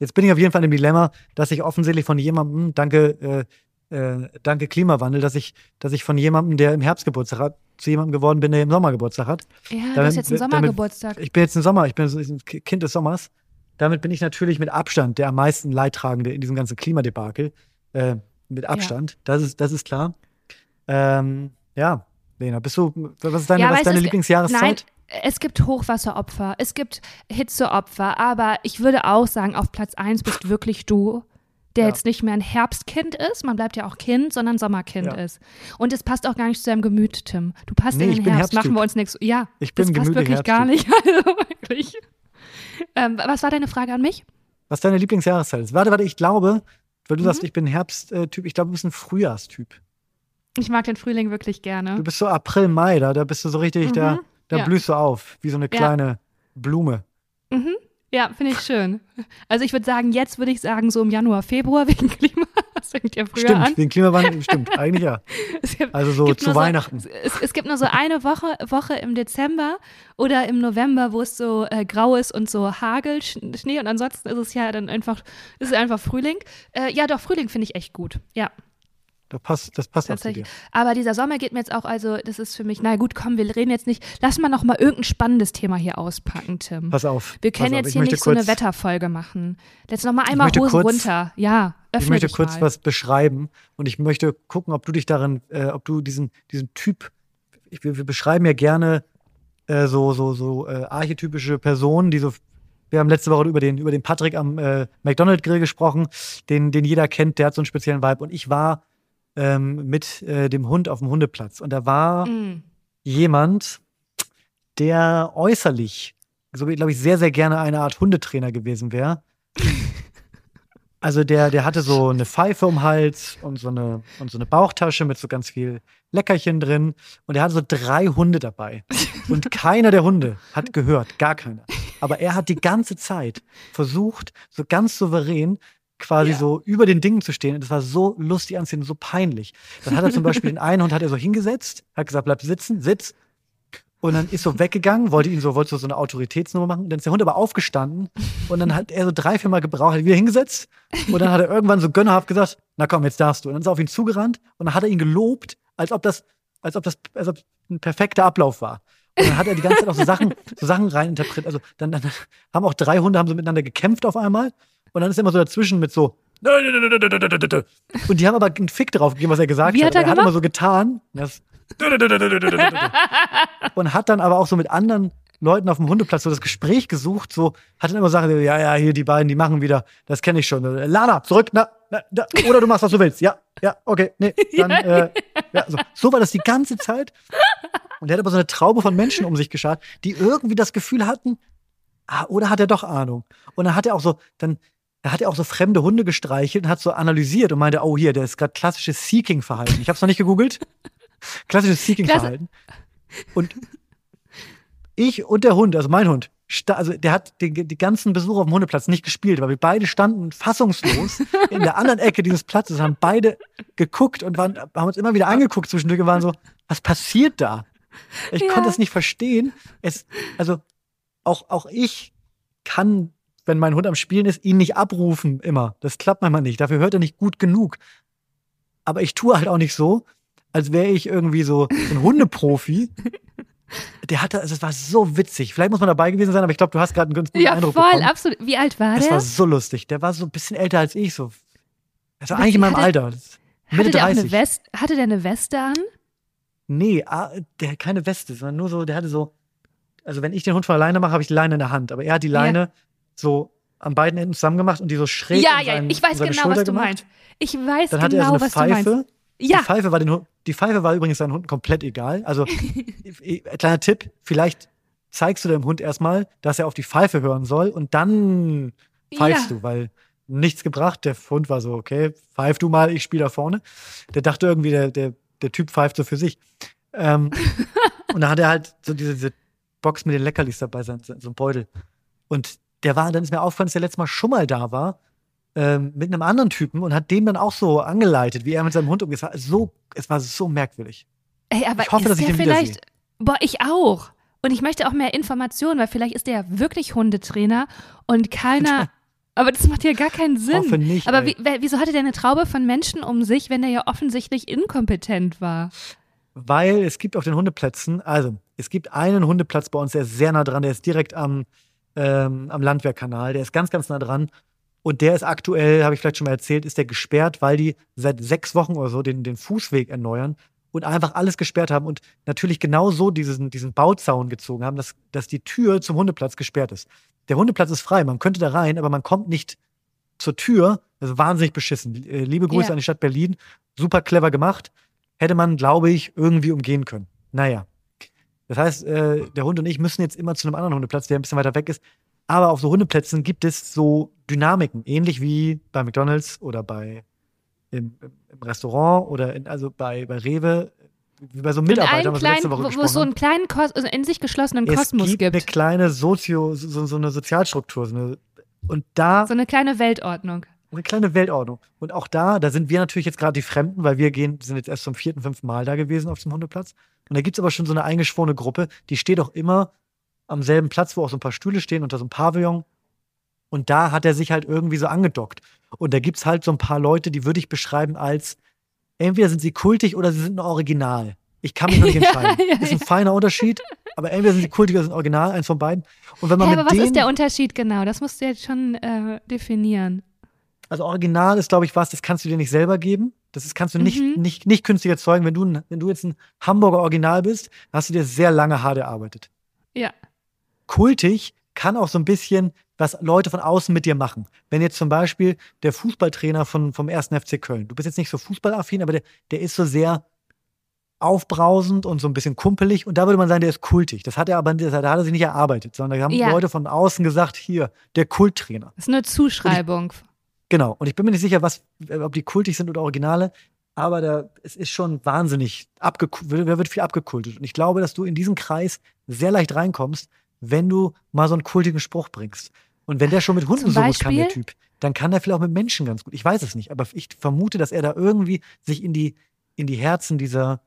Jetzt bin ich auf jeden Fall im Dilemma, dass ich offensichtlich von jemandem, danke, äh, äh, danke Klimawandel, dass ich, dass ich von jemandem, der im Herbst Geburtstag hat, zu jemandem geworden bin, der im Sommer Geburtstag hat. Ja, du Damit- hast jetzt einen damit- Sommergeburtstag. Ich bin jetzt im Sommer, ich bin ein Kind des Sommers. Damit bin ich natürlich mit Abstand der am meisten Leidtragende in diesem ganzen Klimadebakel. Äh, mit Abstand, das, ist, das ist klar. Ähm, ja, Lena, bist du, was ist deine, Ja, was ist deine es- Lieblingsjahreszeit? Nein, es gibt Hochwasseropfer, es gibt Hitzeopfer, aber ich würde auch sagen, auf Platz 1 bist wirklich du, der Ja. jetzt nicht mehr ein Herbstkind ist, man bleibt ja auch Kind, sondern Sommerkind Ja. ist. Und es passt auch gar nicht zu deinem Gemüt, Tim. Du passt Nee, in den Herbst, machen Herbsttyp. wir uns nichts. Ja, Ich bin das passt wirklich gar nicht. Also wirklich. Ähm, was war deine Frage an mich? Was deine Lieblingsjahreszeit ist? Warte, warte, ich glaube, weil du Mhm. sagst, ich bin Herbsttyp, ich glaube, du bist ein Frühjahrstyp. Ich mag den Frühling wirklich gerne. Du bist so April, Mai, da, da bist du so richtig, da, Mhm, da ja. blühst du auf, wie so eine Ja. kleine Blume. Mhm. Ja, finde ich schön. Also ich würde sagen, jetzt würde ich sagen, so im Januar, Februar wegen Klima. Das fängt ja früher Stimmt, an. wegen Klimawandel, stimmt, eigentlich ja. Gibt, Also so zu nur so- Weihnachten. es, es gibt nur so eine Woche, Woche im Dezember oder im November, wo es so äh, grau ist und so Hagel, Sch- Schnee und ansonsten ist es ja dann einfach, ist es einfach Frühling. Äh, ja, doch, Frühling finde ich echt gut. Ja, Das passt, das passt tatsächlich. Aber dieser Sommer geht mir jetzt auch, also das ist für mich, na gut, komm, wir reden jetzt nicht, lass mal noch mal irgendein spannendes Thema hier auspacken, Tim. Pass auf. wir können jetzt hier nicht so eine Wetterfolge machen. Jetzt noch mal einmal Hosen kurz- runter. Ja, öffne Ich möchte kurz mal. was beschreiben und ich möchte gucken, ob du dich darin, äh, ob du diesen, diesen Typ, ich, wir, wir beschreiben ja gerne äh, so, so, so äh, archetypische Personen, die so, wir haben letzte Woche über den, über den Patrick am äh, McDonald Grill gesprochen, den, den jeder kennt, der hat so einen speziellen Vibe und ich war ähm, mit äh, dem Hund auf dem Hundeplatz und da war Mm. jemand, der äußerlich, so glaube ich, sehr, sehr gerne eine Art Hundetrainer gewesen wäre. Also der, der hatte so eine Pfeife um Hals und so eine, und so eine Bauchtasche mit so ganz viel Leckerchen drin. Und er hatte so drei Hunde dabei. Und keiner der Hunde hat gehört, gar keiner. Aber er hat die ganze Zeit versucht, so ganz souverän quasi Ja. so über den Dingen zu stehen. Und das war so lustig anzusehen, so peinlich. Dann hat er zum Beispiel den einen Hund hat er so hingesetzt, hat gesagt, bleib sitzen, sitz. Und dann ist so weggegangen, wollte ihn so, wollte so eine Autoritätsnummer machen. Dann ist der Hund aber aufgestanden und dann hat er so drei, vier Mal gebraucht, hat wieder hingesetzt. Und dann hat er irgendwann so gönnerhaft gesagt, na komm, jetzt darfst du. Und dann ist er auf ihn zugerannt und dann hat er ihn gelobt, als ob das, als ob das, als ob ein perfekter Ablauf war. Und dann hat er die ganze Zeit auch so Sachen, so Sachen reininterpretiert. Also dann, dann haben auch drei Hunde haben so miteinander gekämpft auf einmal. Und dann ist er immer so dazwischen mit so. Und die haben aber einen Fick drauf gegeben, was er gesagt Wie hat. hat er er hat immer so getan. Das und hat dann aber auch so mit anderen Leuten auf dem Hundeplatz so das Gespräch gesucht, so hat dann immer gesagt, ja, ja, hier die beiden, die machen wieder, das kenne ich schon. Lana, zurück, na, na, na, oder du machst, was du willst. Ja, ja, okay, nee, dann, äh, ja, so. so war das die ganze Zeit. Und er hat aber so eine Traube von Menschen um sich geschart, die irgendwie das Gefühl hatten, ah, oder hat er doch Ahnung? Und dann hat er auch so, dann, da hat er auch so fremde Hunde gestreichelt und hat so analysiert und meinte, oh hier, der ist gerade klassisches Seeking-Verhalten. Ich habe es noch nicht gegoogelt. Klassisches Seeking-Verhalten. Und ich und der Hund, also mein Hund, also der hat die, die ganzen Besucher auf dem Hundeplatz nicht gespielt, weil wir beide standen fassungslos in der anderen Ecke dieses Platzes, haben beide geguckt und waren, haben uns immer wieder angeguckt zwischendurch und waren so, was passiert da? Ich Ja. konnte es nicht verstehen. Es, also auch, auch ich kann, wenn mein Hund am Spielen ist, ihn nicht abrufen immer. Das klappt manchmal nicht. Dafür hört er nicht gut genug. Aber ich tue halt auch nicht so, als wäre ich irgendwie so ein Hundeprofi. Der hatte, also es war so witzig. Vielleicht muss man dabei gewesen sein, aber ich glaube, du hast gerade einen ganz guten Ja, Eindruck voll, bekommen. absolut. Wie alt war Es der? war so lustig. Der war so ein bisschen älter als ich, so. Also Aber eigentlich in meinem Alter. Mitte hatte der auch 30. eine Weste? Hatte der eine Weste an? Nee, der hat keine Weste, sondern nur so, der hatte so, also wenn ich den Hund von alleine mache, habe ich die Leine in der Hand. Aber er hat die Leine so an beiden Enden zusammen gemacht und die so schräg ja, ja, seinen, ich weiß genau, Schulter was du gemacht. meinst. Ich weiß Dann hatte er genau, so eine was du meinst. Pfeife. Ja, Die Pfeife war den die Pfeife war übrigens seinen Hunden komplett egal. Also, kleiner Tipp, vielleicht zeigst du dem Hund erstmal, dass er auf die Pfeife hören soll und dann pfeifst Ja. du, weil nichts gebracht. Der Hund war so, okay, pfeif du mal, ich spiele da vorne. Der dachte irgendwie, der, der, der Typ pfeift so für sich. Ähm, und dann hat er halt so diese, diese Box mit den Leckerlis dabei, so, so ein Beutel. Und der war, dann ist mir aufgefallen, dass der letztes Mal schon mal da war, ähm, mit einem anderen Typen und hat dem dann auch so angeleitet, wie er mit seinem Hund umgeht. Es war so, es war so merkwürdig. Ey, aber Ich hoffe, dass ich den vielleicht. wiedersehe. Boah, ich auch. Und ich möchte auch mehr Informationen, weil vielleicht ist der ja wirklich Hundetrainer und keiner. aber das macht ja gar keinen Sinn. Hoffe nicht. aber wie, wieso hatte der eine Traube von Menschen um sich, wenn der ja offensichtlich inkompetent war? Weil es gibt auf den Hundeplätzen, also es gibt einen Hundeplatz bei uns, der ist sehr nah dran, der ist direkt am, ähm, am Landwehrkanal, der ist ganz, ganz nah dran. Und der ist aktuell, habe ich vielleicht schon mal erzählt, ist der gesperrt, weil die seit sechs Wochen oder so den, den Fußweg erneuern und einfach alles gesperrt haben und natürlich genau so diesen, diesen Bauzaun gezogen haben, dass, dass die Tür zum Hundeplatz gesperrt ist. Der Hundeplatz ist frei, man könnte da rein, aber man kommt nicht zur Tür. Das ist wahnsinnig beschissen. Äh, Liebe Grüße Ja. an die Stadt Berlin. Super clever gemacht. Hätte man, glaube ich, irgendwie umgehen können. Naja. Das heißt, äh, der Hund und ich müssen jetzt immer zu einem anderen Hundeplatz, der ein bisschen weiter weg ist. Aber auf so Hundeplätzen gibt es so Dynamiken, ähnlich wie bei McDonalds oder bei im, im Restaurant oder in, also bei, bei Rewe, wie bei so In Mitarbeitern, allen was wir letzte kleinen, Woche wo, wo es so einen kleinen, Kos also in sich geschlossenen haben. Kosmos es gibt, eine gibt. kleine Sozio, so, so eine Sozialstruktur. So eine, und da So eine kleine Weltordnung. Eine kleine Weltordnung. Und auch da, da sind wir natürlich jetzt gerade die Fremden, weil wir gehen, sind jetzt erst zum vierten, fünften Mal da gewesen auf dem Hundeplatz. Und da gibt es aber schon so eine eingeschworene Gruppe, die steht auch immer am selben Platz, wo auch so ein paar Stühle stehen, unter so einem Pavillon. Und da hat er sich halt irgendwie so angedockt. Und da gibt es halt so ein paar Leute, die würde ich beschreiben als entweder sind sie kultig oder sie sind ein Original. Ich kann mich noch nicht Ja, entscheiden. ja, ist ein feiner Unterschied, aber entweder sind sie kultig oder sind Original, eins von beiden. Und wenn man mit aber was ist der Unterschied genau? Das musst du jetzt schon äh, definieren. Also Original ist, glaube ich, was, das kannst du dir nicht selber geben. Das ist, kannst du nicht, Mhm. nicht, nicht künstlich erzeugen. Wenn du, wenn du jetzt ein Hamburger Original bist, hast du dir sehr lange hart erarbeitet. Ja. Kultig kann auch so ein bisschen, was Leute von außen mit dir machen. Wenn jetzt zum Beispiel der Fußballtrainer von, vom 1. FC Köln, du bist jetzt nicht so fußballaffin, aber der, der ist so sehr aufbrausend und so ein bisschen kumpelig und da würde man sagen, der ist kultig. Das hat er aber, das, da hat er sich nicht erarbeitet, sondern da haben Ja. Leute von außen gesagt, hier, der Kulttrainer. Das ist eine Zuschreibung. Genau. Und ich bin mir nicht sicher, was, ob die kultig sind oder Originale, aber da, es ist schon wahnsinnig abgekultet, da wird viel abgekultet. Und ich glaube, dass du in diesen Kreis sehr leicht reinkommst, wenn du mal so einen kultigen Spruch bringst. Und wenn der schon mit Hunden so gut kann, der Typ, dann kann er vielleicht auch mit Menschen ganz gut. Ich weiß es nicht, aber ich vermute, dass er da irgendwie sich in die, in die Herzen dieser,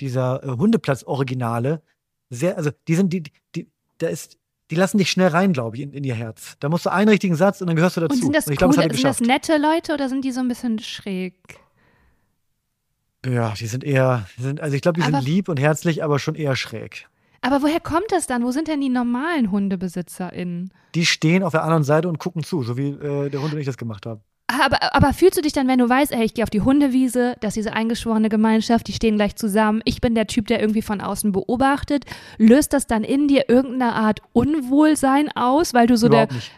dieser äh, Hundeplatz-Originale sehr, also die sind, die, die, da ist, die lassen dich schnell rein, glaube ich, in, in ihr Herz. Da musst du einen richtigen Satz und dann gehörst du dazu. Und sind das, und ich glaub, coole, das sind das nette Leute oder sind die so ein bisschen schräg? Ja, die sind eher, die sind, also ich glaube, die aber, sind lieb und herzlich, aber schon eher schräg. Aber woher kommt das dann? Wo sind denn die normalen HundebesitzerInnen? Die stehen auf der anderen Seite und gucken zu, so wie äh, der Hund und ich das gemacht haben. Aber, aber fühlst du dich dann, wenn du weißt, ey, ich gehe auf die Hundewiese, dass diese eingeschworene Gemeinschaft, die stehen gleich zusammen, ich bin der Typ, der irgendwie von außen beobachtet, löst das dann in dir irgendeine Art Unwohlsein aus, weil du so Überhaupt der nicht.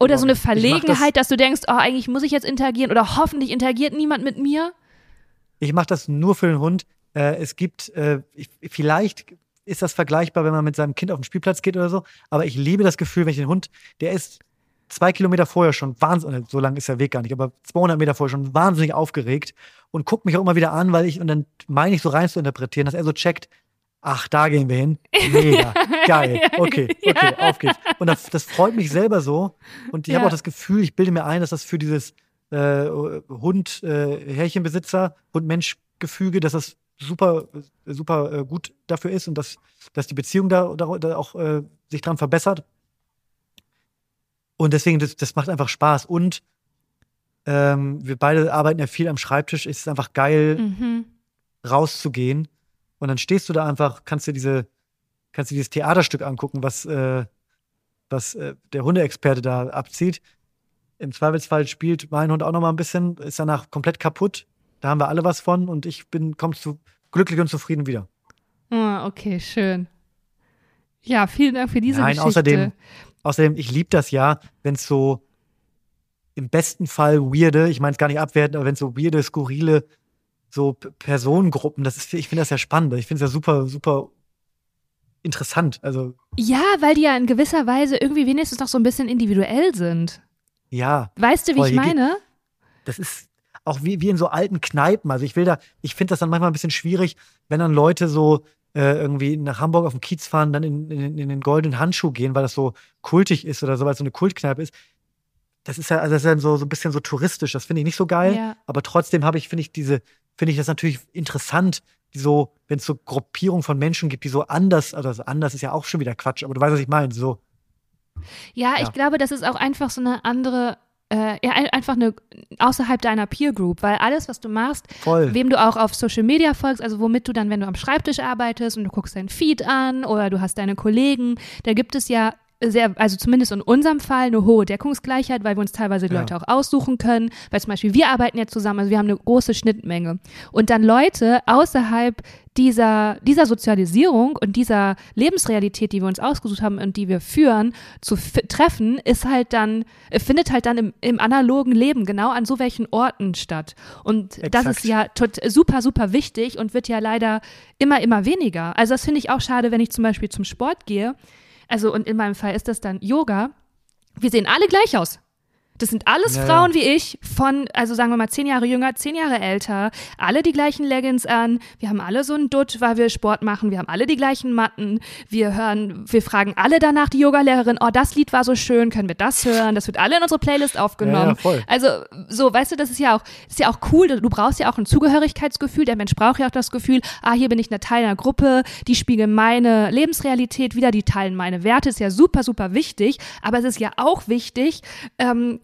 oder Überhaupt so eine Verlegenheit, das, dass du denkst, oh, eigentlich muss ich jetzt interagieren oder hoffentlich interagiert niemand mit mir? Ich mache das nur für den Hund. Äh, es gibt, äh, vielleicht ist das vergleichbar, wenn man mit seinem Kind auf den Spielplatz geht oder so, aber ich liebe das Gefühl, wenn ich den Hund, der ist zwei Kilometer vorher schon wahnsinnig, so lang ist der Weg gar nicht, aber 200 Meter vorher schon wahnsinnig aufgeregt und guckt mich auch immer wieder an, weil ich, und dann meine ich so rein zu interpretieren, dass er so checkt, ach, da gehen wir hin. Mega, geil, okay, okay, auf geht's. Und das, das freut mich selber so und ich ja. habe auch das Gefühl, ich bilde mir ein, dass das für dieses äh, Hund-Härchenbesitzer, äh, Hund-Mensch-Gefüge, dass das super, super äh, gut dafür ist und dass, dass die Beziehung da, da, da auch äh, sich dran verbessert. Und deswegen, das, das macht einfach Spaß. Und ähm, wir beide arbeiten ja viel am Schreibtisch. Es ist einfach geil, mhm. rauszugehen. Und dann stehst du da einfach, kannst dir diese, kannst dir dieses Theaterstück angucken, was, äh, was äh, der Hundeexperte da abzieht. Im Zweifelsfall spielt mein Hund auch noch mal ein bisschen, ist danach komplett kaputt. Da haben wir alle was von und ich bin, kommst du glücklich und zufrieden wieder. Ah, okay, schön. Ja, vielen Dank für diese Nein, Geschichte. Außerdem, außerdem, ich liebe das ja, wenn es so im besten Fall weirde, ich meine es gar nicht abwerten, aber wenn es so weirde, skurrile, so Personengruppen, das ist, ich finde das ja spannend. Ich finde es ja super, super interessant. Also. Ja, weil die ja in gewisser Weise irgendwie wenigstens noch so ein bisschen individuell sind. Ja. Weißt du, wie voll. ich meine? Das ist auch wie, wie in so alten Kneipen. Also ich will da, ich finde das dann manchmal ein bisschen schwierig, wenn dann Leute so äh, irgendwie nach Hamburg auf den Kiez fahren, dann in, in, in, den goldenen Handschuh gehen, weil das so kultig ist oder so, weil es so eine Kultkneipe ist. Das ist ja, also das ist ja so, so ein bisschen so touristisch. Das finde ich nicht so geil. Ja. Aber trotzdem habe ich, finde ich, diese, finde ich das natürlich interessant, die so, wenn es so Gruppierungen von Menschen gibt, die so anders, also anders ist ja auch schon wieder Quatsch, aber du weißt, was ich meine, so ja, ja, ich glaube, das ist auch einfach so eine andere äh, ja, einfach eine außerhalb deiner Peer Group, weil alles, was du machst, Voll. wem du auch auf Social Media folgst, also womit du dann, wenn du am Schreibtisch arbeitest und du guckst deinen Feed an oder du hast deine Kollegen, da gibt es ja sehr, also zumindest in unserem Fall eine hohe Deckungsgleichheit, weil wir uns teilweise die ja. Leute auch aussuchen können, weil zum Beispiel wir arbeiten ja zusammen, also wir haben eine große Schnittmenge. Und dann Leute außerhalb dieser, dieser Sozialisierung und dieser Lebensrealität, die wir uns ausgesucht haben und die wir führen, zu treffen, ist halt dann, findet halt dann im, im analogen Leben genau an so welchen Orten statt. Und Exakt. das ist ja super, super wichtig und wird ja leider immer, immer weniger. Also das finde ich auch schade, wenn ich zum Beispiel zum Sport gehe also und in meinem Fall ist das dann Yoga. Wir sehen alle gleich aus. Das sind alles ja, Frauen ja. wie ich, von, also sagen wir mal, zehn Jahre jünger, zehn Jahre älter, alle die gleichen Leggings an, wir haben alle so einen Dutt, weil wir Sport machen, wir haben alle die gleichen Matten, wir hören, wir fragen alle danach die Yogalehrerin, oh, das Lied war so schön, können wir das hören? Das wird alle in unsere Playlist aufgenommen. Ja, also, so, weißt du, das ist ja auch, ist ja auch cool, du brauchst ja auch ein Zugehörigkeitsgefühl, der Mensch braucht ja auch das Gefühl, ah, hier bin ich eine Teil einer Gruppe, die spiegeln meine Lebensrealität wieder, die teilen meine Werte, ist ja super, super wichtig, aber es ist ja auch wichtig, ähm,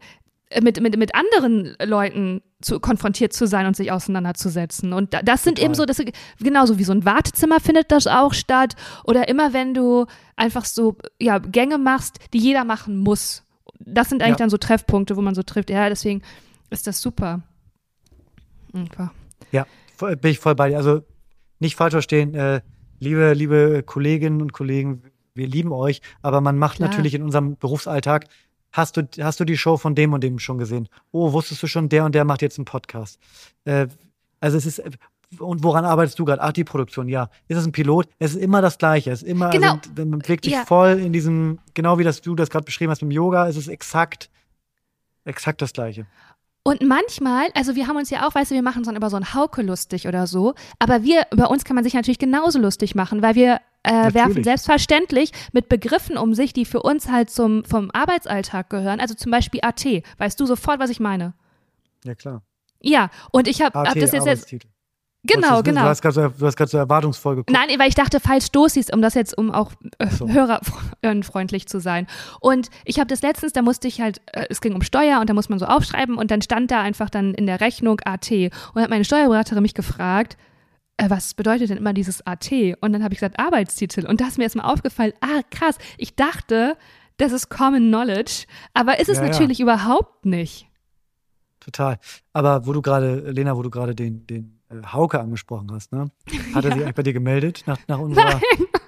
mit, mit, mit anderen Leuten zu, konfrontiert zu sein und sich auseinanderzusetzen. Und das sind Total. eben so, das, genauso wie so ein Wartezimmer findet das auch statt. Oder immer wenn du einfach so ja, Gänge machst, die jeder machen muss. Das sind eigentlich ja. dann so Treffpunkte, wo man so trifft. Ja, deswegen ist das super. Einfach. Ja, bin ich voll bei dir. Also nicht falsch verstehen, äh, liebe, liebe Kolleginnen und Kollegen, wir lieben euch, aber man macht Klar. natürlich in unserem Berufsalltag Hast du, hast du die Show von dem und dem schon gesehen? Oh, wusstest du schon, der und der macht jetzt einen Podcast? Äh, also es ist, und woran arbeitest du gerade? Ach, die Produktion, ja. Ist es ein Pilot? Es ist immer das Gleiche. Es ist immer, genau. also, man bewegt sich ja. voll in diesem, genau wie das du das gerade beschrieben hast mit dem Yoga, es ist exakt Exakt das Gleiche. Und manchmal, also wir haben uns ja auch, weißt du, wir machen uns dann über so ein Hauke lustig oder so, aber wir, über uns kann man sich natürlich genauso lustig machen, weil wir äh, werfen selbstverständlich mit Begriffen um sich, die für uns halt zum, vom Arbeitsalltag gehören. Also zum Beispiel AT. Weißt du sofort, was ich meine? Ja, klar. Ja, und ich habe hab das jetzt, jetzt. Genau, Wolltest du- genau. Du hast gerade gerade so erwartungsvoll geguckt. Nein, weil ich dachte, falls Stoßis, um das jetzt, um auch äh, so. hörerfreundlich zu sein. Und ich habe das letztens, da musste ich halt, äh, es ging um Steuer und da muss man so aufschreiben und dann stand da einfach dann in der Rechnung AT. Und hat meine Steuerberaterin mich gefragt, äh, was bedeutet denn immer dieses AT? Und dann habe ich gesagt, Arbeitstitel. Und da ist mir erstmal aufgefallen, ah, krass, ich dachte, das ist Common Knowledge, aber ist es Ja, ja. natürlich überhaupt nicht. Total. Aber wo du gerade, Lena, wo du gerade den, den Hauke angesprochen hast, ne? Hat er sich eigentlich bei dir gemeldet nach, nach unserer,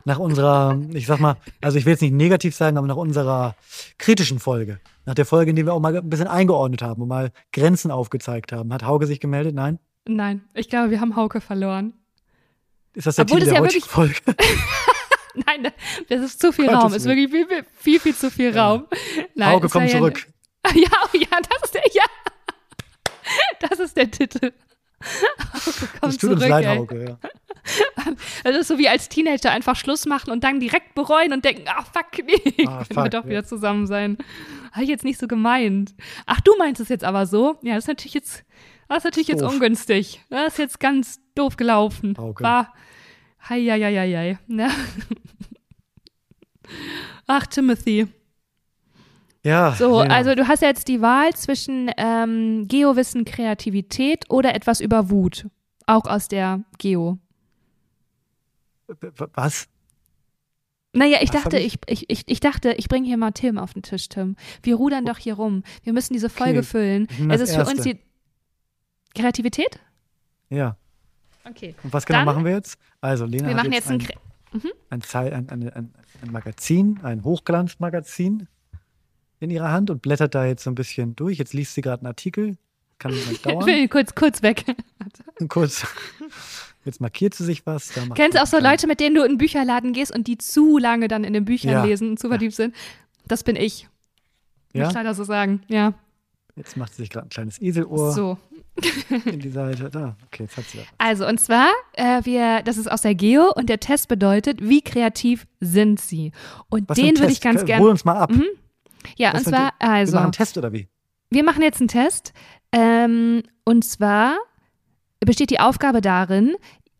nach unserer, ich sag mal, also ich will jetzt nicht negativ sagen, aber nach unserer kritischen Folge. Nach der Folge, in der wir auch mal ein bisschen eingeordnet haben und mal Grenzen aufgezeigt haben. Hat Hauke sich gemeldet? Nein? Nein, ich glaube, wir haben Hauke verloren. Ist das der Obwohl Titel der ja heutigen Folge? Nein, das ist zu viel Gottes Raum. Ist wirklich viel, viel, viel, viel zu viel Ja. Raum. Nein, Hauke, komm ja zurück. Ja, oh ja, das ist der, ja. Das ist der Titel. Es tut zurück, uns leid, ey. Hauke. Ja. Das ist so wie als Teenager einfach Schluss machen und dann direkt bereuen und denken, ach fuck, nee, Ah, können wir doch ja. wieder zusammen sein. Habe ich jetzt nicht so gemeint. Ach, du meinst es jetzt aber so? Ja, das ist natürlich jetzt, das ist natürlich jetzt ungünstig. Das ist jetzt ganz doof gelaufen. Hauke. War, hei, hei, hei, hei, hei. Ne? Ach, Timothy. Ja, So, Lena. also du hast jetzt die Wahl zwischen ähm, Geowissen, Kreativität oder etwas über Wut. Auch aus der Geo. Was? Naja, ich Was dachte, ich, ich, ich, ich dachte, ich bringe hier mal Tim auf den Tisch, Tim. Wir rudern doch hier rum. Wir müssen diese Folge Okay, füllen. ich nehm Es ist für uns die Kreativität? Ja. Okay. Und was genau Dann- machen wir jetzt? Also, Lena Wir machen jetzt ein, ein, Zei- ein, ein, ein, ein Magazin, ein Hochglanzmagazin in ihrer Hand und blättert da jetzt so ein bisschen durch. Jetzt liest sie gerade einen Artikel. Kann ich dauern. will kurz, kurz weg. Kurz. Jetzt markiert sie sich was. Kennst du auch so Leute, mit denen du in den Bücherladen gehst und die zu lange dann in den Büchern Ja. lesen und zu Ja. verliebt sind? Das bin ich. Muss Ja? ich leider so sagen. Ja. Jetzt macht sie sich gerade ein kleines Eselohr So. in die Seite. Da, okay, jetzt hat sie da. Also, und zwar, äh, wir, das ist aus der Geo und der Test bedeutet, wie kreativ sind sie? Und Was den würde ich ganz Hol gerne. uns mal ab. Mhm. Ja, Was und zwar, Wir also, machen einen Test oder wie? wir machen jetzt einen Test. Ähm, und zwar besteht die Aufgabe darin,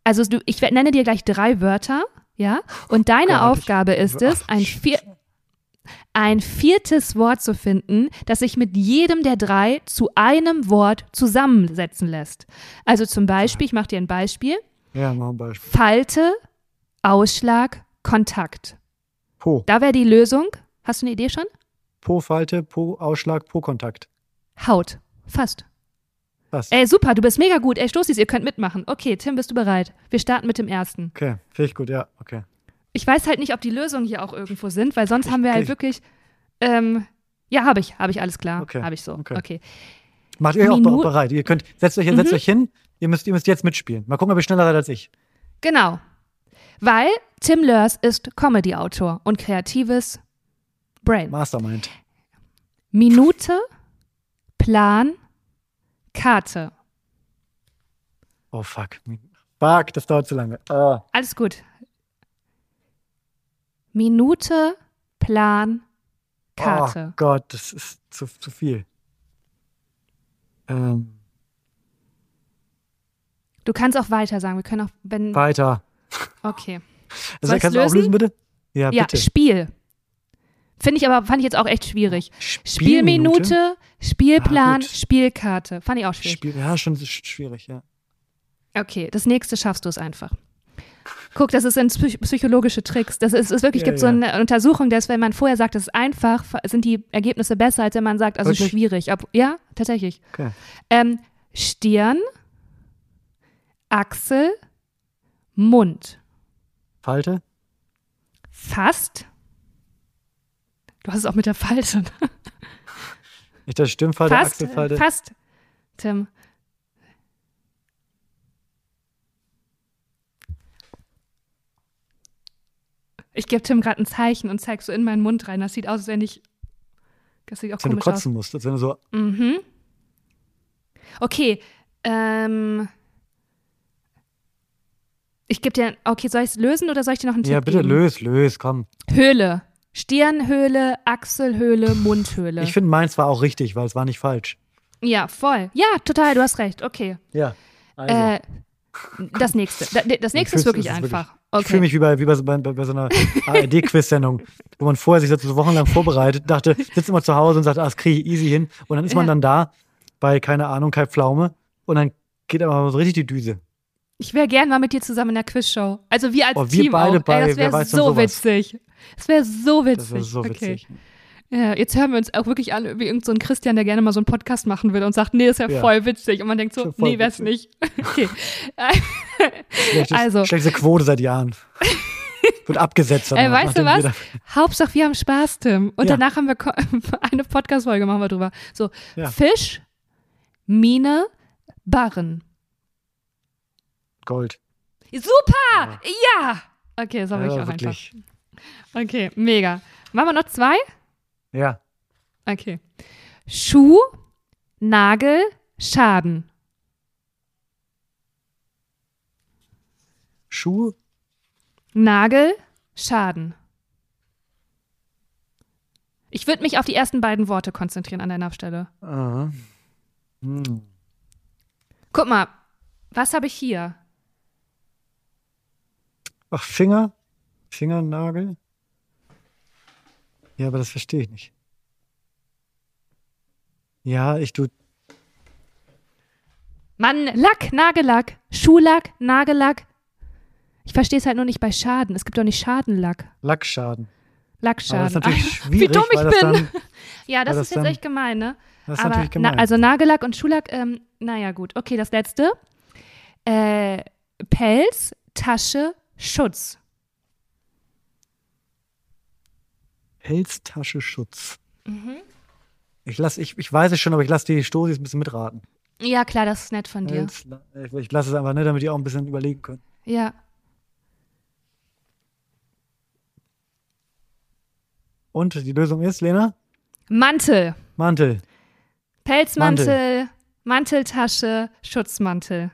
also du, ich nenne dir gleich drei Wörter, ja, und deine Gott, ich- Aufgabe ist es, ein, vier, ein viertes Wort zu finden, das sich mit jedem der drei zu einem Wort zusammensetzen lässt. Also zum Beispiel, ich mache dir ein Beispiel. Ja, wir ein Beispiel. Falte, Ausschlag, Kontakt. Po. Da wäre die Lösung. Hast du eine Idee schon? Po-Falte, Po-Ausschlag, Po-Kontakt. Haut. Fast. Was? Ey, super, du bist mega gut. Ey, Stoßis, ihr könnt mitmachen. Okay, Tim, bist du bereit? Wir starten mit dem ersten. Okay, finde ich gut, ja, okay. Ich weiß halt nicht, ob die Lösungen hier auch irgendwo sind, weil sonst haben wir halt ich- wirklich. Ähm, ja, habe ich, habe ich alles klar. Okay, Habe ich so. okay. Okay. Macht ihr auch Minu- bereit. Ihr könnt, setzt euch, setzt Mhm. euch hin. Ihr müsst, ihr müsst jetzt mitspielen. Mal gucken, ob ihr schneller seid als ich. Genau. Weil Tim Lörs ist Comedy-Autor und kreatives Brain. Mastermind. Minute, Plan, Karte. Oh, fuck. Fuck, das dauert zu lange. Ah. Alles gut. Minute, Plan, Karte. Oh Gott, das ist zu, zu viel. Ähm, Du kannst auch weiter sagen. Wir können auch, wenn. weiter. Okay. Also, kannst du lösen? auflösen, bitte? Ja, Ja, bitte. Spiel. Finde ich aber, fand ich jetzt auch echt schwierig. Spielminute? Spielminute, Spielplan, Ah, gut. Spielkarte. Fand ich auch schwierig. Spiel, ja, schon sch- schwierig, ja. Okay, das nächste schaffst du es einfach. Guck, das sind psych psychologische Tricks. Das ist, ist wirklich, Ja, gibt so ja. eine Untersuchung, dass wenn man vorher sagt, es ist einfach, sind die Ergebnisse besser, als wenn man sagt, also Wirklich? schwierig. Ob, ja, tatsächlich. Okay. Ähm, Stirn, Achsel, Mund. Falte? Fast. Du hast es auch mit der Falte. Nicht das Stimmfalte, Fast. Achselfalte. Fast. Tim. Ich gebe Tim gerade ein Zeichen und zeig so in meinen Mund rein. Das sieht aus, als wenn ich Das sieht auch Als wenn du komisch aus. kotzen musst. Als wenn du so, Mhm. Okay. Ähm. Ich gebe dir. Okay, soll ich es lösen oder soll ich dir noch einen ja, Tipp bitte geben? löse, löse, komm. Höhle. Stirnhöhle, Achselhöhle, Mundhöhle. Ich finde, meins war auch richtig, weil es war nicht falsch. ja, voll. Ja, total, du hast recht. Okay. Ja. Also. Äh, das nächste. Da- Das nächste ist wirklich ist einfach. Ich fühle Okay. mich wie bei, wie bei, so- bei, bei so einer ARD-Quiz-Sendung, wo man vorher sich so wochenlang vorbereitet, dachte, sitzt immer zu Hause und sagt, ah, das kriege ich easy hin. Und dann ist man Ja. dann da bei, keine Ahnung, Kai Pflaume und dann geht aber so richtig die Düse. Ich wäre gern mal mit dir zusammen in der Quizshow. Also wir als Oh, wir Team beide auch. bei Ey, das wäre so witzig. Das wäre so witzig. Das wäre so witzig. Okay. Ja, jetzt hören wir uns auch wirklich an wie irgendein so ein Christian, der gerne mal so einen Podcast machen will und sagt, nee, ist ja, Ja. voll witzig. Und man denkt so, nee, wär's nicht. Okay. Schlechtes, Also. Schlechteste Quote seit Jahren. Wird abgesetzt. Danach, weißt du was? Hauptsache, wir haben Spaß, Tim. Und Ja. danach haben wir eine Podcast-Folge, machen wir drüber. So, Ja. Fisch, Mine, Barren. Gold. Super! Ja! Okay, das wirklich Ja, auch wirklich. einfach. Okay, mega. Machen wir noch zwei? Ja. Okay. Schuh, Nagel, Schaden. Schuh, Nagel, Schaden. Ich würde mich auf die ersten beiden Worte konzentrieren an deiner Stelle. äh, hm. Guck mal, was habe ich hier? Ach, Finger? Fingernagel? Ja, aber das verstehe ich nicht. Ja, ich tu. Mann, Lack, Nagellack, Schuhlack, Nagellack. Ich verstehe es halt nur nicht bei Schaden. Es gibt doch nicht Schadenlack. Lackschaden. Aber Lackschaden. das ist natürlich schwierig, Wie dumm ich das bin. dann. ja, das weil ist das jetzt dann- echt gemein, ne? Das ist Aber natürlich gemein. Na, also Nagellack und Schuhlack, ähm, naja, gut. Okay, das letzte. Äh, Pelz, Tasche, Schutz. Pelztasche Schutz. Mhm. Ich, lass, ich, ich weiß es schon, aber ich lasse die Stosis ein bisschen mitraten. Ja, klar, das ist nett von dir. Pelz, ich, ich lasse es einfach, ne, damit die auch ein bisschen überlegen können. Ja. Und die Lösung ist, Lena? Mantel. Mantel. Pelzmantel, Manteltasche, Schutzmantel.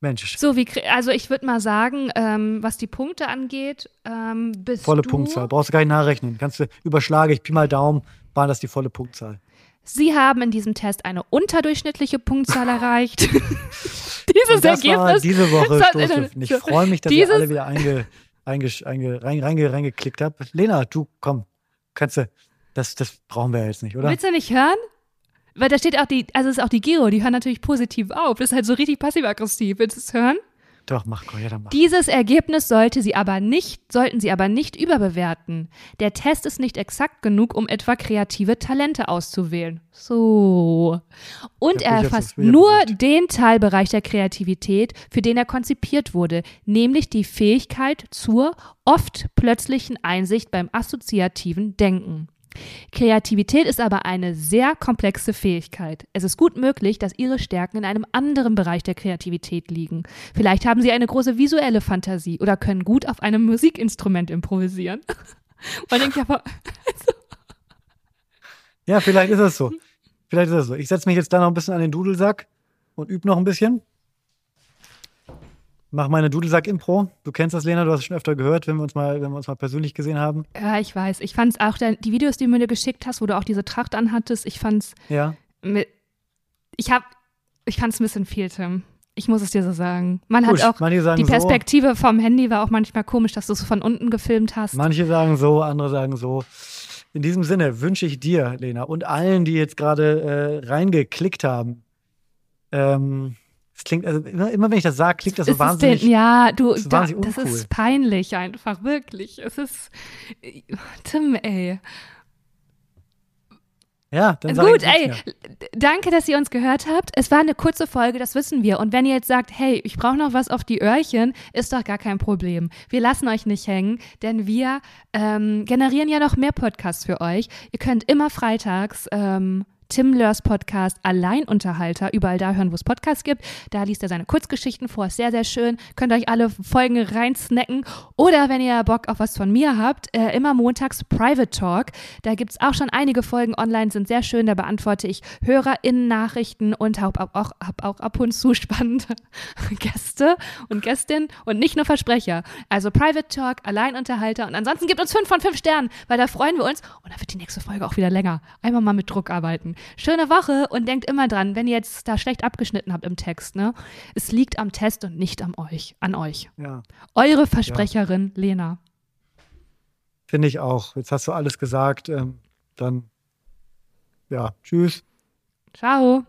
Mensch, So, wie, also ich würde mal sagen, ähm, was die Punkte angeht, ähm, bist volle du, Punktzahl. Brauchst du gar nicht nachrechnen. Kannst du überschlage ich Pi mal Daumen, war das die volle Punktzahl. Sie haben in diesem Test eine unterdurchschnittliche Punktzahl erreicht. Dieses das war Ergebnis. diese Woche Stoßlüften. Ich freue mich, dass ihr alle wieder einge, einge, einge, rein, reinge, reingeklickt habt. Lena, du, komm, kannst du, das, das brauchen wir ja jetzt nicht, oder? Willst du nicht hören? Weil da steht auch die, also es ist auch die Giro, die hören natürlich positiv auf. Das ist halt so richtig passiv-aggressiv. Willst du es hören? Doch, mach, ja, dann mach. Dieses Ergebnis sollte sie aber nicht, sollten Sie aber nicht überbewerten. Der Test ist nicht exakt genug, um etwa kreative Talente auszuwählen. So. Und er erfasst nur beruhigt. den Teilbereich der Kreativität, für den er konzipiert wurde, nämlich die Fähigkeit zur oft plötzlichen Einsicht beim assoziativen Denken. Kreativität ist aber eine sehr komplexe Fähigkeit. Es ist gut möglich, dass Ihre Stärken in einem anderen Bereich der Kreativität liegen. Vielleicht haben Sie eine große visuelle Fantasie oder können gut auf einem Musikinstrument improvisieren. Man denkt ja, aber Ja, vielleicht ist es so. Vielleicht ist es so. Ich setze mich jetzt da noch ein bisschen an den Dudelsack und übe noch ein bisschen. Mach meine Dudelsack-Impro. Du kennst das, Lena, du hast es schon öfter gehört, wenn wir uns mal, wenn wir uns mal persönlich gesehen haben. ja, ich weiß. Ich fand es auch, die Videos, die du mir geschickt hast, wo du auch diese Tracht anhattest, ich fand es Ja. ich hab, ich fand es ein bisschen viel, Tim. Ich muss es dir so sagen. Man Gut, hat auch, die Perspektive vom Handy war auch manchmal komisch, dass du es von unten gefilmt hast. so, manche sagen so, andere sagen so. In diesem Sinne wünsche ich dir, Lena, und allen, die jetzt gerade äh, reingeklickt haben. Ähm, es klingt, also immer, immer wenn ich das sage, klingt das so ist wahnsinnig. Den, ja, du, das ist da, das ist peinlich einfach, wirklich. Es ist, Tim, ey. ja, dann Gut, ey, danke, dass ihr uns gehört habt. Es war eine kurze Folge, das wissen wir. Und wenn ihr jetzt sagt, hey, ich brauche noch was auf die Öhrchen, ist doch gar kein Problem. Wir lassen euch nicht hängen, denn wir ähm, generieren ja noch mehr Podcasts für euch. Ihr könnt immer freitags ähm, Tim Lörs Podcast Alleinunterhalter, überall da hören, wo es Podcasts gibt. Da liest er seine Kurzgeschichten vor, ist sehr, sehr schön. Könnt euch alle Folgen reinsnacken. Oder wenn ihr Bock auf was von mir habt, äh, immer montags Private Talk. Da gibt es auch schon einige Folgen online, sind sehr schön. Da beantworte ich HörerInnen-Nachrichten und habe auch, hab auch ab und zu spannende Gäste und Gästinnen und nicht nur Versprecher. Also Private Talk, Alleinunterhalter und ansonsten gibt uns fünf von fünf Sternen, weil da freuen wir uns. Und dann wird die nächste Folge auch wieder länger. Einmal mal mit Druck arbeiten. Schöne Woche und denkt immer dran, wenn ihr jetzt da schlecht abgeschnitten habt im Text, ne? Es liegt am Test und nicht an euch. An euch. Ja. Eure Versprecherin ja. Lena. Finde ich auch. Jetzt hast du alles gesagt. Ähm, dann, ja, tschüss. Ciao.